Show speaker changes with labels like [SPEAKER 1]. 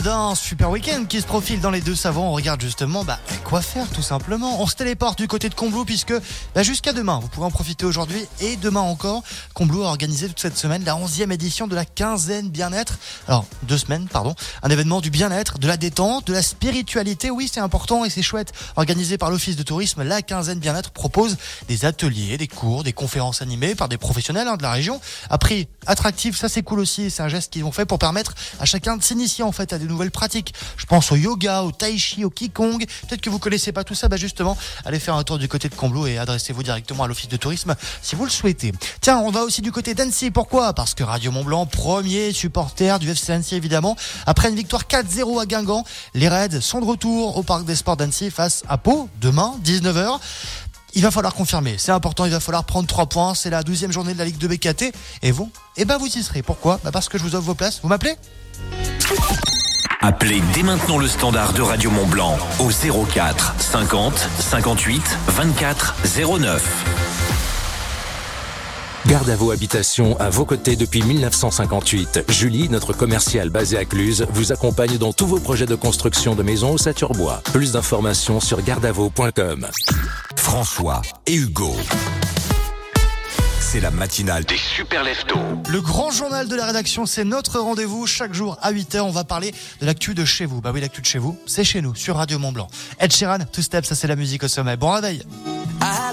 [SPEAKER 1] D'un super week-end qui se profile dans les deux savants, on regarde justement bah, quoi faire tout simplement. On se téléporte du côté de Combloux puisque bah, jusqu'à demain, vous pourrez en profiter aujourd'hui et demain encore. Combloux a organisé toute cette semaine la 11e édition de la quinzaine bien-être. Alors, deux semaines, pardon. Un événement du bien-être, de la détente, de la spiritualité. Oui, c'est important et c'est chouette. Organisé par l'Office de tourisme, la quinzaine bien-être propose des ateliers, des cours, des conférences animées par des professionnels hein, de la région. À prix attractif, ça c'est cool aussi. C'est un geste qu'ils ont fait pour permettre à chacun de s'initier en fait à des nouvelles pratiques. Je pense au yoga, au tai chi, au qigong. Peut-être que vous connaissez pas tout ça, bah justement, allez faire un tour du côté de Combloux et adressez-vous directement à l'office de tourisme si vous le souhaitez. Tiens, on va aussi du côté d'Annecy. Pourquoi? Parce que Radio Mont Blanc, premier supporter du FC Annecy évidemment, après une victoire 4-0 à Guingamp, les Reds sont de retour au parc des Sports d'Annecy face à Pau demain 19h. Il va falloir confirmer, c'est important, il va falloir prendre 3 points, c'est la 12e journée de la Ligue de BKT, et vous? Eh ben vous y serez. Pourquoi? Bah Parce que je vous offre vos places, vous m'appelez?
[SPEAKER 2] Appelez dès maintenant le standard de Radio Mont Blanc au 04 50 58 24 09.
[SPEAKER 3] Garde à vos habitations à vos côtés depuis 1958. Julie, notre commerciale basée à Cluse, vous accompagne dans tous vos projets de construction de maisons au Saturbois. Plus d'informations sur gardavo.com.
[SPEAKER 2] François et Hugo. C'est la matinale des super leftos.
[SPEAKER 1] Le grand journal de la rédaction, c'est notre rendez-vous. Chaque jour à 8h, on va parler de l'actu de chez vous. Bah oui, l'actu de chez vous, c'est chez nous, sur Radio Mont Blanc. Ed Sheeran, Two Steps, ça c'est la musique au sommet. Bon réveil.
[SPEAKER 4] I